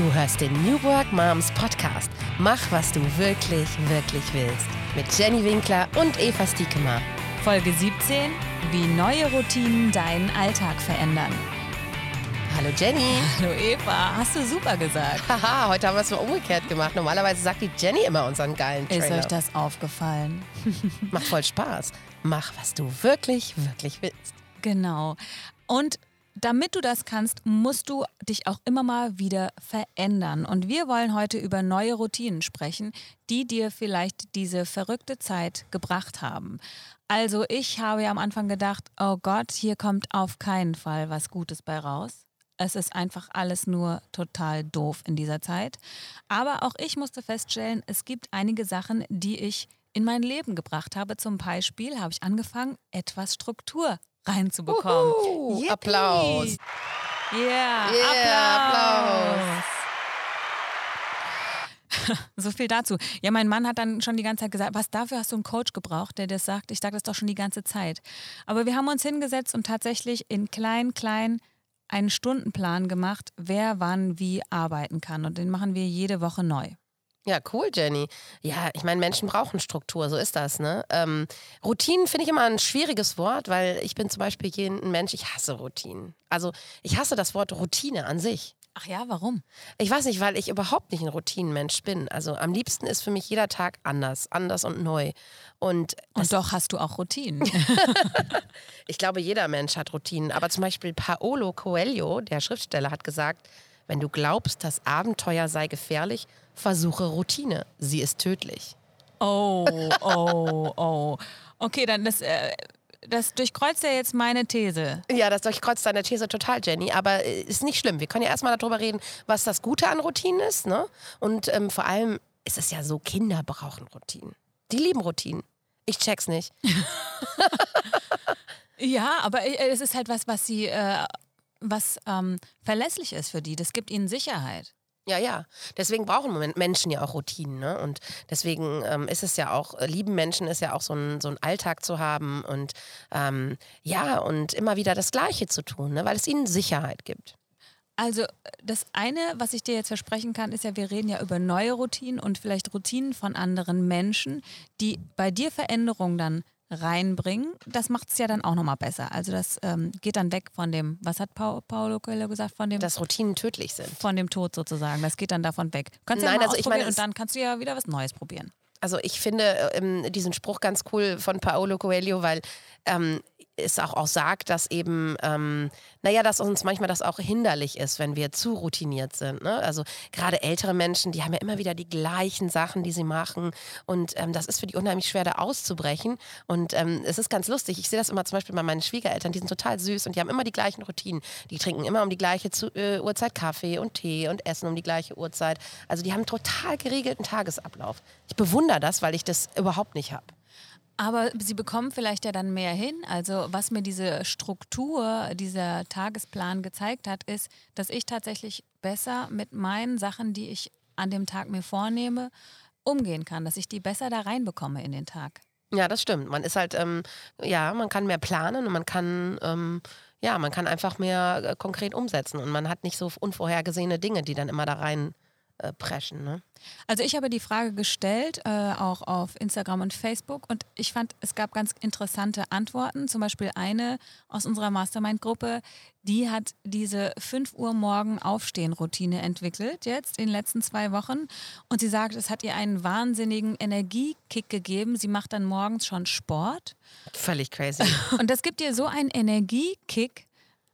Du hörst den New Work Moms Podcast. Mach, was du wirklich, wirklich willst. Mit Jenny Winkler und Eva Stiekemar. Folge 17: Wie neue Routinen deinen Alltag verändern. Hallo Jenny. Hallo Eva, hast du super gesagt. Haha, heute haben wir es mal umgekehrt gemacht. Normalerweise sagt die Jenny immer unseren geilen Trailer. Ist euch das aufgefallen? Macht voll Spaß. Mach, was du wirklich, wirklich willst. Genau. Und damit du das kannst, musst du dich auch immer mal wieder verändern. Und wir wollen heute über neue Routinen sprechen, die dir vielleicht diese verrückte Zeit gebracht haben. Also ich habe ja am Anfang gedacht, oh Gott, hier kommt auf keinen Fall was Gutes bei raus. Es ist einfach alles nur total doof in dieser Zeit. Aber auch ich musste feststellen, es gibt einige Sachen, die ich in mein Leben gebracht habe. Zum Beispiel habe ich angefangen, etwas Struktur reinzubekommen. Uhu, Applaus. Yeah, Yeah, Applaus. So viel dazu. Ja, mein Mann hat dann schon die ganze Zeit gesagt, was dafür hast du einen Coach gebraucht, der das sagt? Ich sage das doch schon die ganze Zeit. Aber wir haben uns hingesetzt und tatsächlich in klein, klein einen Stundenplan gemacht, wer wann wie arbeiten kann. Und den machen wir jede Woche neu. Ja, cool, Jenny. Ja, ich meine, Menschen brauchen Struktur, so ist das, ne? Ähm, Routinen finde ich immer ein schwieriges Wort, weil ich bin zum Beispiel ein Mensch, ich hasse Routinen. Also ich hasse das Wort Routine an sich. Ach ja, warum? Ich weiß nicht, weil ich überhaupt nicht ein Routinenmensch bin. Also am liebsten ist für mich jeder Tag anders, anders und neu. Und, und doch hast du auch Routinen. ich glaube, jeder Mensch hat Routinen. Aber zum Beispiel Paolo Coelho, der Schriftsteller, hat gesagt, wenn du glaubst, das Abenteuer sei gefährlich, versuche Routine. Sie ist tödlich. Oh, oh, oh. Okay, dann das, äh, das durchkreuzt ja jetzt meine These. Ja, das durchkreuzt deine These total, Jenny. Aber äh, ist nicht schlimm. Wir können ja erstmal darüber reden, was das Gute an Routinen ist. Ne? Und ähm, vor allem ist es ja so, Kinder brauchen Routinen. Die lieben Routinen. Ich check's nicht. ja, aber äh, es ist halt was, was sie, äh, was ähm, verlässlich ist für die. Das gibt ihnen Sicherheit. Ja, ja. Deswegen brauchen Menschen ja auch Routinen. Ne? Und deswegen ähm, ist es ja auch, lieben Menschen ist ja auch so ein, so ein Alltag zu haben und ähm, ja, und immer wieder das Gleiche zu tun, ne? weil es ihnen Sicherheit gibt. Also das eine, was ich dir jetzt versprechen kann, ist ja, wir reden ja über neue Routinen und vielleicht Routinen von anderen Menschen, die bei dir Veränderungen dann reinbringen, das macht es ja dann auch nochmal besser. Also das ähm, geht dann weg von dem, was hat pa Paolo Coelho gesagt, von dem... Dass Routinen tödlich sind. Von dem Tod sozusagen, das geht dann davon weg. Kannst Nein, ja also ich meine, und dann kannst du ja wieder was Neues probieren. Also ich finde ähm, diesen Spruch ganz cool von Paolo Coelho, weil ähm, es auch, auch sagt, dass eben, ähm, naja, dass uns manchmal das auch hinderlich ist, wenn wir zu routiniert sind. Ne? Also gerade ältere Menschen, die haben ja immer wieder die gleichen Sachen, die sie machen. Und ähm, das ist für die unheimlich schwer, da auszubrechen. Und ähm, es ist ganz lustig. Ich sehe das immer zum Beispiel bei meinen Schwiegereltern, die sind total süß und die haben immer die gleichen Routinen. Die trinken immer um die gleiche zu, äh, Uhrzeit Kaffee und Tee und essen um die gleiche Uhrzeit. Also die haben einen total geregelten Tagesablauf. Ich bewundere das, weil ich das überhaupt nicht habe. Aber sie bekommen vielleicht ja dann mehr hin. Also was mir diese Struktur, dieser Tagesplan gezeigt hat, ist, dass ich tatsächlich besser mit meinen Sachen, die ich an dem Tag mir vornehme, umgehen kann, dass ich die besser da reinbekomme in den Tag. Ja, das stimmt. Man ist halt, ähm, ja, man kann mehr planen und man kann, ähm, ja, man kann einfach mehr äh, konkret umsetzen und man hat nicht so unvorhergesehene Dinge, die dann immer da rein preschen. Ne? Also ich habe die Frage gestellt, äh, auch auf Instagram und Facebook und ich fand, es gab ganz interessante Antworten. Zum Beispiel eine aus unserer Mastermind-Gruppe, die hat diese 5 Uhr morgen Aufstehen-Routine entwickelt, jetzt in den letzten zwei Wochen. Und sie sagt, es hat ihr einen wahnsinnigen Energiekick gegeben. Sie macht dann morgens schon Sport. Völlig crazy. Und das gibt ihr so einen Energiekick,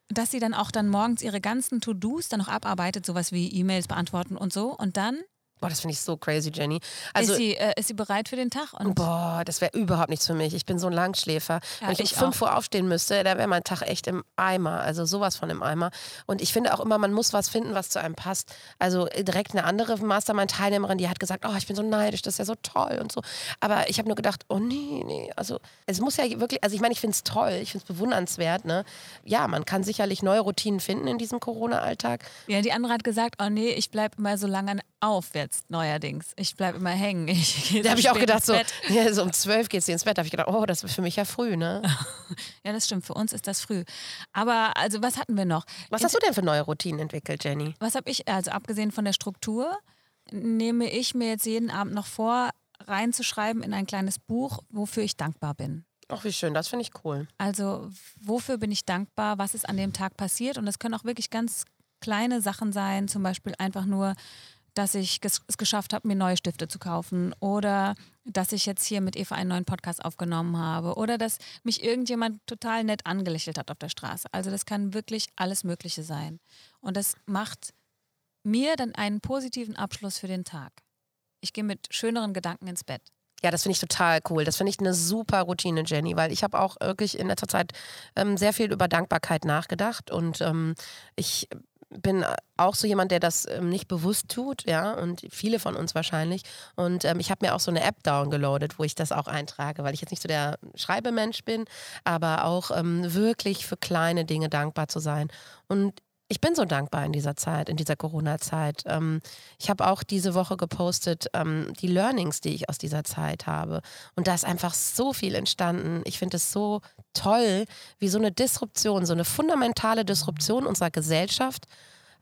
dass sie dann auch dann morgens ihre ganzen To-Dos dann noch abarbeitet, sowas wie E-Mails beantworten und so. Und dann Boah, das finde ich so crazy, Jenny. Also, ist, sie, äh, ist sie bereit für den Tag? Boah, das wäre überhaupt nichts für mich. Ich bin so ein Langschläfer. Ja, Wenn ich, ich um 5 Uhr aufstehen müsste, da wäre mein Tag echt im Eimer. Also sowas von im Eimer. Und ich finde auch immer, man muss was finden, was zu einem passt. Also äh, direkt eine andere Mastermind-Teilnehmerin, die hat gesagt, oh, ich bin so neidisch, das ist ja so toll und so. Aber ich habe nur gedacht, oh nee, nee. Also es muss ja wirklich, also ich meine, ich finde es toll, ich finde es bewundernswert. Ne? Ja, man kann sicherlich neue Routinen finden in diesem Corona-Alltag. Ja, die andere hat gesagt, oh nee, ich bleibe immer so lange auf jetzt neuerdings. Ich bleibe immer hängen. Ich da habe ich auch gedacht, so, ja, so um zwölf geht sie ins Bett. Da habe ich gedacht, oh, das ist für mich ja früh, ne? ja, das stimmt. Für uns ist das früh. Aber also, was hatten wir noch? Was hast du denn für neue Routinen entwickelt, Jenny? Was habe ich, also abgesehen von der Struktur, nehme ich mir jetzt jeden Abend noch vor, reinzuschreiben in ein kleines Buch, wofür ich dankbar bin. Ach, wie schön, das finde ich cool. Also, wofür bin ich dankbar? Was ist an dem Tag passiert? Und das können auch wirklich ganz kleine Sachen sein, zum Beispiel einfach nur, dass ich es geschafft habe, mir neue Stifte zu kaufen oder dass ich jetzt hier mit Eva einen neuen Podcast aufgenommen habe oder dass mich irgendjemand total nett angelächelt hat auf der Straße. Also das kann wirklich alles Mögliche sein. Und das macht mir dann einen positiven Abschluss für den Tag. Ich gehe mit schöneren Gedanken ins Bett. Ja, das finde ich total cool. Das finde ich eine super Routine, Jenny, weil ich habe auch wirklich in letzter Zeit ähm, sehr viel über Dankbarkeit nachgedacht und ähm, ich bin auch so jemand, der das ähm, nicht bewusst tut, ja, und viele von uns wahrscheinlich. Und ähm, ich habe mir auch so eine App downgeloadet, wo ich das auch eintrage, weil ich jetzt nicht so der Schreibemensch bin, aber auch ähm, wirklich für kleine Dinge dankbar zu sein. Und ich bin so dankbar in dieser Zeit, in dieser Corona-Zeit. Ähm, ich habe auch diese Woche gepostet, ähm, die Learnings, die ich aus dieser Zeit habe. Und da ist einfach so viel entstanden. Ich finde es so toll, wie so eine Disruption, so eine fundamentale Disruption unserer Gesellschaft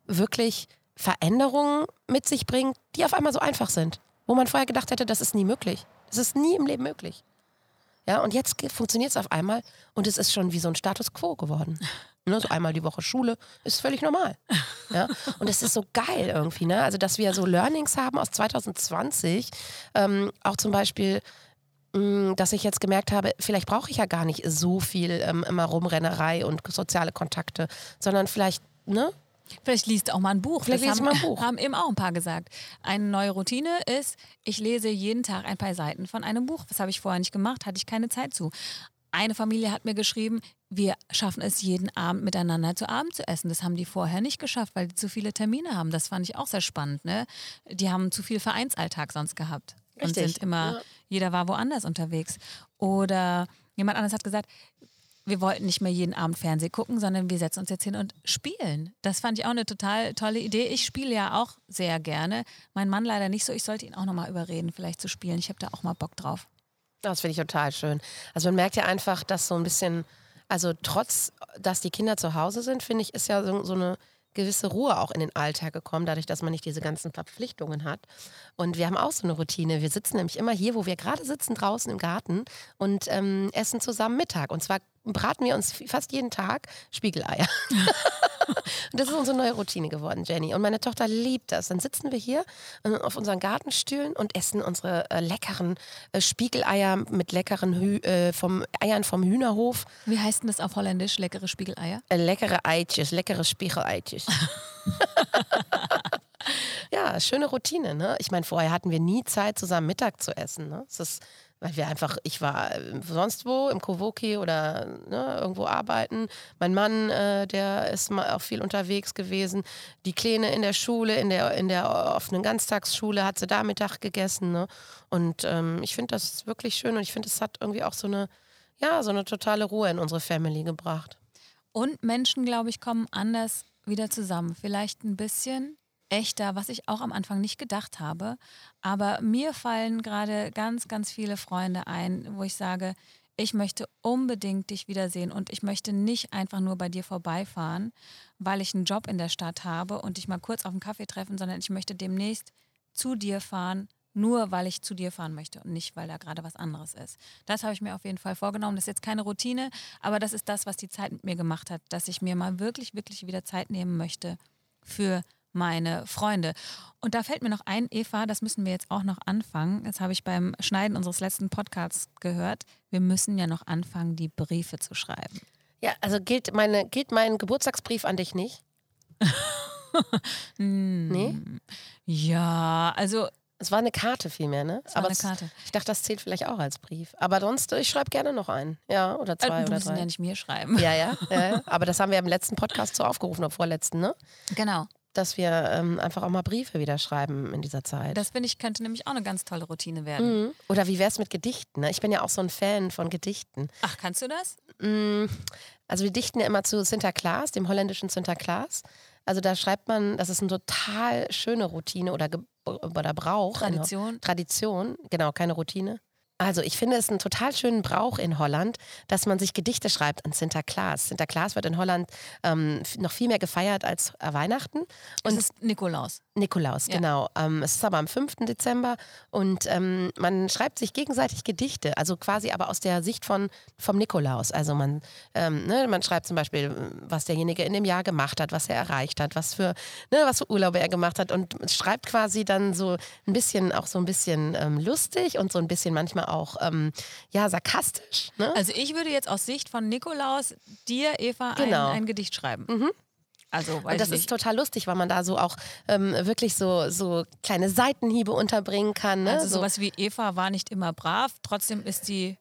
wirklich Veränderungen mit sich bringt, die auf einmal so einfach sind. Wo man vorher gedacht hätte, das ist nie möglich. Das ist nie im Leben möglich. Ja, und jetzt funktioniert es auf einmal und es ist schon wie so ein Status quo geworden. Ne, so einmal die Woche Schule ist völlig normal. Ja? Und es ist so geil irgendwie, ne? Also, dass wir so Learnings haben aus 2020, ähm, auch zum Beispiel mm, dass ich jetzt gemerkt habe, vielleicht brauche ich ja gar nicht so viel ähm, immer Rumrennerei und soziale Kontakte, sondern vielleicht, ne? Vielleicht liest auch mal ein Buch. Vielleicht das haben, mal ein Buch. haben eben auch ein paar gesagt. Eine neue Routine ist, ich lese jeden Tag ein paar Seiten von einem Buch. Das habe ich vorher nicht gemacht, hatte ich keine Zeit zu. Eine Familie hat mir geschrieben, wir schaffen es jeden Abend miteinander zu Abend zu essen. Das haben die vorher nicht geschafft, weil die zu viele Termine haben. Das fand ich auch sehr spannend. Ne? Die haben zu viel Vereinsalltag sonst gehabt. Richtig. Und sind immer, ja. jeder war woanders unterwegs. Oder jemand anderes hat gesagt, wir wollten nicht mehr jeden Abend Fernsehen gucken, sondern wir setzen uns jetzt hin und spielen. Das fand ich auch eine total tolle Idee. Ich spiele ja auch sehr gerne. Mein Mann leider nicht so. Ich sollte ihn auch nochmal überreden, vielleicht zu spielen. Ich habe da auch mal Bock drauf. Das finde ich total schön. Also man merkt ja einfach, dass so ein bisschen, also trotz, dass die Kinder zu Hause sind, finde ich, ist ja so, so eine gewisse Ruhe auch in den Alltag gekommen, dadurch, dass man nicht diese ganzen Verpflichtungen hat. Und wir haben auch so eine Routine. Wir sitzen nämlich immer hier, wo wir gerade sitzen, draußen im Garten und ähm, essen zusammen Mittag. Und zwar braten wir uns fast jeden Tag Spiegeleier. und das ist unsere neue Routine geworden, Jenny. Und meine Tochter liebt das. Dann sitzen wir hier äh, auf unseren Gartenstühlen und essen unsere äh, leckeren äh, Spiegeleier mit leckeren Hü äh, vom Eiern vom Hühnerhof. Wie heißt denn das auf Holländisch, leckere Spiegeleier? Äh, leckere Eitjes, leckere Spiegeleitjes. ja, schöne Routine. Ne? Ich meine, vorher hatten wir nie Zeit, zusammen Mittag zu essen. Ne? Das ist weil wir einfach, ich war äh, sonst wo im Kowoki oder ne, irgendwo arbeiten. Mein Mann, äh, der ist mal auch viel unterwegs gewesen. Die Kleine in der Schule, in der, in der offenen Ganztagsschule, hat sie da Mittag gegessen. Ne? Und ähm, ich finde das wirklich schön und ich finde, es hat irgendwie auch so eine, ja, so eine totale Ruhe in unsere Family gebracht. Und Menschen, glaube ich, kommen anders wieder zusammen. Vielleicht ein bisschen echter, was ich auch am Anfang nicht gedacht habe. Aber mir fallen gerade ganz, ganz viele Freunde ein, wo ich sage, ich möchte unbedingt dich wiedersehen und ich möchte nicht einfach nur bei dir vorbeifahren, weil ich einen Job in der Stadt habe und dich mal kurz auf einen Kaffee treffen, sondern ich möchte demnächst zu dir fahren, nur weil ich zu dir fahren möchte und nicht, weil da gerade was anderes ist. Das habe ich mir auf jeden Fall vorgenommen. Das ist jetzt keine Routine, aber das ist das, was die Zeit mit mir gemacht hat, dass ich mir mal wirklich, wirklich wieder Zeit nehmen möchte für meine Freunde. Und da fällt mir noch ein, Eva, das müssen wir jetzt auch noch anfangen. Das habe ich beim Schneiden unseres letzten Podcasts gehört. Wir müssen ja noch anfangen, die Briefe zu schreiben. Ja, also gilt, meine, gilt mein Geburtstagsbrief an dich nicht? nee? Ja, also es war eine Karte vielmehr, ne? Es war Aber eine Karte. ich dachte, das zählt vielleicht auch als Brief. Aber sonst, ich schreibe gerne noch einen. Ja, oder zwei äh, du oder drei. ja nicht mir schreiben. Ja, ja, ja, Aber das haben wir im letzten Podcast so aufgerufen, oder vorletzten, ne? Genau dass wir ähm, einfach auch mal Briefe wieder schreiben in dieser Zeit. Das finde ich könnte nämlich auch eine ganz tolle Routine werden. Mhm. Oder wie wäre es mit Gedichten? Ne? Ich bin ja auch so ein Fan von Gedichten. Ach, kannst du das? Mhm. Also wir dichten ja immer zu Sinterklaas, dem holländischen Sinterklaas. Also da schreibt man, das ist eine total schöne Routine oder, oder Brauch. Tradition. Tradition, genau, keine Routine. Also ich finde es einen total schönen Brauch in Holland, dass man sich Gedichte schreibt an Sinterklaas. Sinterklaas wird in Holland ähm, noch viel mehr gefeiert als äh, Weihnachten. Und es ist Nikolaus. Nikolaus, ja. genau. Ähm, es ist aber am 5. Dezember und ähm, man schreibt sich gegenseitig Gedichte, also quasi aber aus der Sicht von, vom Nikolaus. Also man, ähm, ne, man schreibt zum Beispiel, was derjenige in dem Jahr gemacht hat, was er erreicht hat, was für, ne, was für Urlaube er gemacht hat und schreibt quasi dann so ein bisschen, auch so ein bisschen ähm, lustig und so ein bisschen manchmal auch ähm, ja, sarkastisch. Ne? Also ich würde jetzt aus Sicht von Nikolaus dir, Eva, genau. ein, ein Gedicht schreiben. Mhm. Also, und das ist total lustig, weil man da so auch ähm, wirklich so, so kleine Seitenhiebe unterbringen kann. Ne? Also sowas wie Eva war nicht immer brav, trotzdem ist sie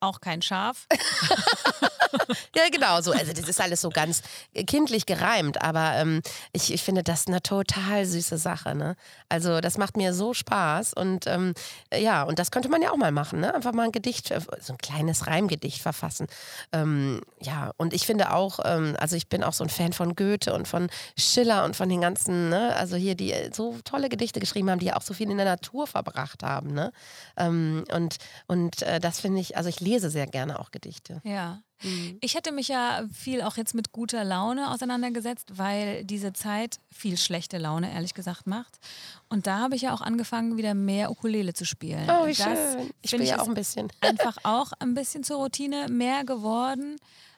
auch kein Schaf. ja, genau so. Also das ist alles so ganz kindlich gereimt, aber ähm, ich, ich finde das eine total süße Sache. Ne? Also das macht mir so Spaß und ähm, ja, und das könnte man ja auch mal machen. Ne? Einfach mal ein Gedicht, äh, so ein kleines Reimgedicht verfassen. Ähm, ja, und ich finde auch, ähm, also ich bin auch so ein Fan von Goethe und von Schiller und von den ganzen, ne? also hier, die so tolle Gedichte geschrieben haben, die ja auch so viel in der Natur verbracht haben. Ne? Ähm, und und äh, das finde ich, also ich lese sehr gerne auch Gedichte. Ja. Mhm. Ich hätte mich ja viel auch jetzt mit guter Laune auseinandergesetzt, weil diese Zeit viel schlechte Laune, ehrlich gesagt, macht. Und da habe ich ja auch angefangen, wieder mehr Ukulele zu spielen. Oh, wie das, schön. Ich spiele ja auch ein bisschen. Einfach auch ein bisschen zur Routine mehr geworden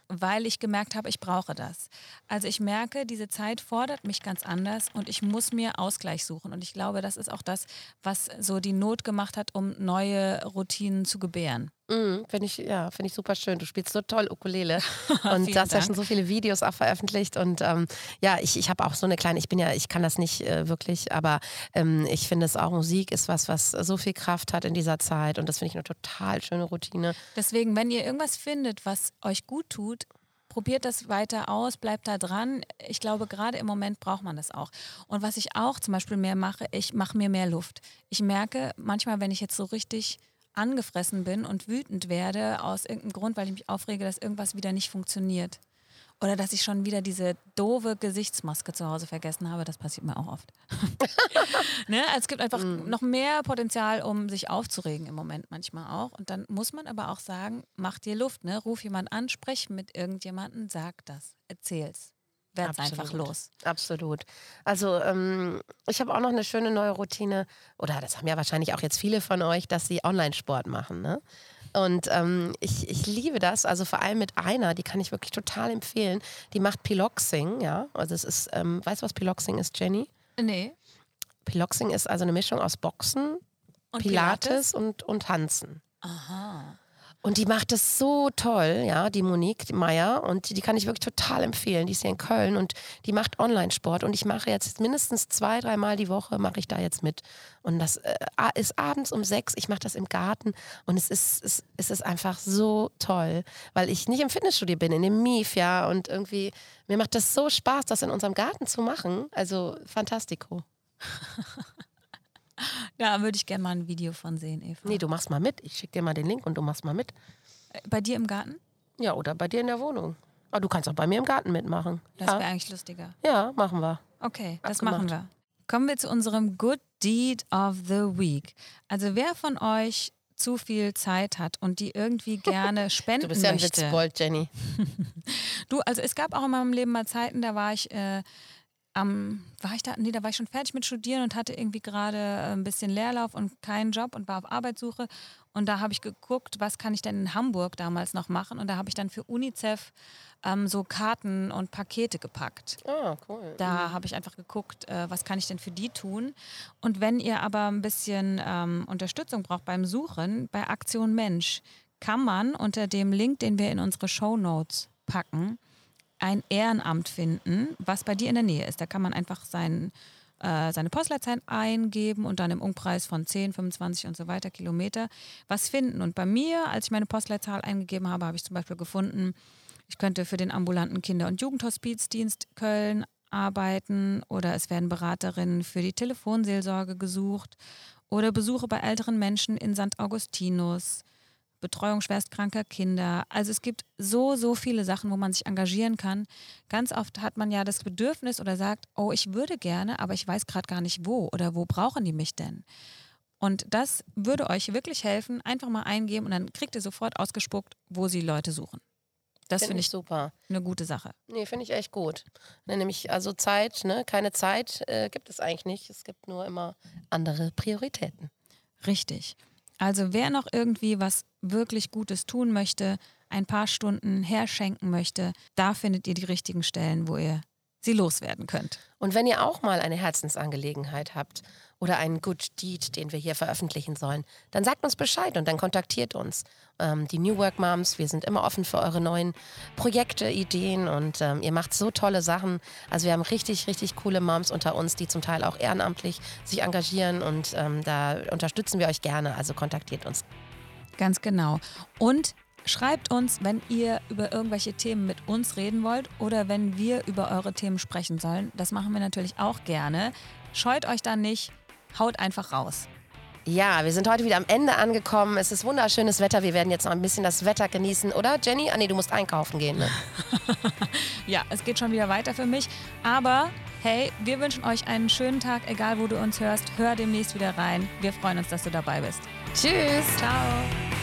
weil ich gemerkt habe, ich brauche das. Also ich merke, diese Zeit fordert mich ganz anders und ich muss mir Ausgleich suchen. Und ich glaube, das ist auch das, was so die Not gemacht hat, um neue Routinen zu gebären. Mhm, finde ich, ja, finde ich super schön. Du spielst so toll Ukulele und du hast ja schon so viele Videos auch veröffentlicht und ähm, ja, ich, ich habe auch so eine kleine, ich bin ja, ich kann das nicht äh, wirklich, aber ähm, ich finde es auch, Musik ist was, was so viel Kraft hat in dieser Zeit und das finde ich eine total schöne Routine. Deswegen, wenn ihr irgendwas findet, was euch gut tut, probiert das weiter aus, bleibt da dran. Ich glaube, gerade im Moment braucht man das auch. Und was ich auch zum Beispiel mehr mache, ich mache mir mehr Luft. Ich merke manchmal, wenn ich jetzt so richtig angefressen bin und wütend werde aus irgendeinem Grund, weil ich mich aufrege, dass irgendwas wieder nicht funktioniert. Oder dass ich schon wieder diese doofe Gesichtsmaske zu Hause vergessen habe. Das passiert mir auch oft. ne? Also es gibt einfach mm. noch mehr Potenzial, um sich aufzuregen im Moment manchmal auch. Und dann muss man aber auch sagen, mach dir Luft. Ne? Ruf jemand an, sprech mit irgendjemandem, sag das, erzähl's werde einfach los. Absolut. Also ähm, ich habe auch noch eine schöne neue Routine, oder das haben ja wahrscheinlich auch jetzt viele von euch, dass sie Online-Sport machen. Ne? Und ähm, ich, ich liebe das, also vor allem mit einer, die kann ich wirklich total empfehlen. Die macht Piloxing, ja. Also es ist, ähm, weißt du, was Piloxing ist, Jenny? Nee. Piloxing ist also eine Mischung aus Boxen, und Pilates, Pilates und, und Tanzen. Aha. Und die macht es so toll, ja, die Monique die Meier. Und die, die, kann ich wirklich total empfehlen. Die ist hier in Köln und die macht Online-Sport. Und ich mache jetzt mindestens zwei, dreimal die Woche mache ich da jetzt mit. Und das äh, ist abends um sechs. Ich mache das im Garten. Und es ist, es, es ist einfach so toll, weil ich nicht im Fitnessstudio bin, in dem Mief, ja. Und irgendwie, mir macht das so Spaß, das in unserem Garten zu machen. Also, fantastico. Da würde ich gerne mal ein Video von sehen, Eva. Nee, du machst mal mit. Ich schicke dir mal den Link und du machst mal mit. Äh, bei dir im Garten? Ja, oder bei dir in der Wohnung. Aber du kannst auch bei mir im Garten mitmachen. Das ja. wäre eigentlich lustiger. Ja, machen wir. Okay, das Abgemacht. machen wir. Kommen wir zu unserem Good Deed of the Week. Also wer von euch zu viel Zeit hat und die irgendwie gerne spenden möchte. Du bist ja ein Witzbold, Jenny. du, also es gab auch in meinem Leben mal Zeiten, da war ich äh, am, war ich da, nee, da war ich schon fertig mit Studieren und hatte irgendwie gerade äh, ein bisschen Leerlauf und keinen Job und war auf Arbeitssuche. Und da habe ich geguckt, was kann ich denn in Hamburg damals noch machen. Und da habe ich dann für UNICEF ähm, so Karten und Pakete gepackt. Ah, cool. Da mhm. habe ich einfach geguckt, äh, was kann ich denn für die tun. Und wenn ihr aber ein bisschen ähm, Unterstützung braucht beim Suchen, bei Aktion Mensch, kann man unter dem Link, den wir in unsere Show Notes packen, ein Ehrenamt finden, was bei dir in der Nähe ist. Da kann man einfach sein, äh, seine Postleitzahl eingeben und dann im Umkreis von 10, 25 und so weiter Kilometer was finden. Und bei mir, als ich meine Postleitzahl eingegeben habe, habe ich zum Beispiel gefunden, ich könnte für den ambulanten Kinder- und Jugendhospizdienst Köln arbeiten oder es werden Beraterinnen für die Telefonseelsorge gesucht oder Besuche bei älteren Menschen in St. Augustinus Betreuung schwerstkranker Kinder. Also es gibt so, so viele Sachen, wo man sich engagieren kann. Ganz oft hat man ja das Bedürfnis oder sagt, oh, ich würde gerne, aber ich weiß gerade gar nicht wo oder wo brauchen die mich denn? Und das würde euch wirklich helfen. Einfach mal eingeben und dann kriegt ihr sofort ausgespuckt, wo sie Leute suchen. Das finde find ich super. Eine gute Sache. Nee, finde ich echt gut. Ne, nämlich, also Zeit, ne? keine Zeit äh, gibt es eigentlich nicht. Es gibt nur immer andere Prioritäten. Richtig. Also wer noch irgendwie was wirklich Gutes tun möchte, ein paar Stunden herschenken möchte, da findet ihr die richtigen Stellen, wo ihr sie loswerden könnt. Und wenn ihr auch mal eine Herzensangelegenheit habt oder einen Good Deed, den wir hier veröffentlichen sollen, dann sagt uns Bescheid und dann kontaktiert uns. Ähm, die New Work Moms, wir sind immer offen für eure neuen Projekte, Ideen und ähm, ihr macht so tolle Sachen. Also wir haben richtig, richtig coole Moms unter uns, die zum Teil auch ehrenamtlich sich engagieren und ähm, da unterstützen wir euch gerne. Also kontaktiert uns. Ganz genau. Und Schreibt uns, wenn ihr über irgendwelche Themen mit uns reden wollt oder wenn wir über eure Themen sprechen sollen. Das machen wir natürlich auch gerne. Scheut euch dann nicht, haut einfach raus. Ja, wir sind heute wieder am Ende angekommen. Es ist wunderschönes Wetter. Wir werden jetzt noch ein bisschen das Wetter genießen, oder Jenny? Ah nee, du musst einkaufen gehen. Ne? ja, es geht schon wieder weiter für mich. Aber hey, wir wünschen euch einen schönen Tag, egal wo du uns hörst. Hör demnächst wieder rein. Wir freuen uns, dass du dabei bist. Tschüss. Ciao.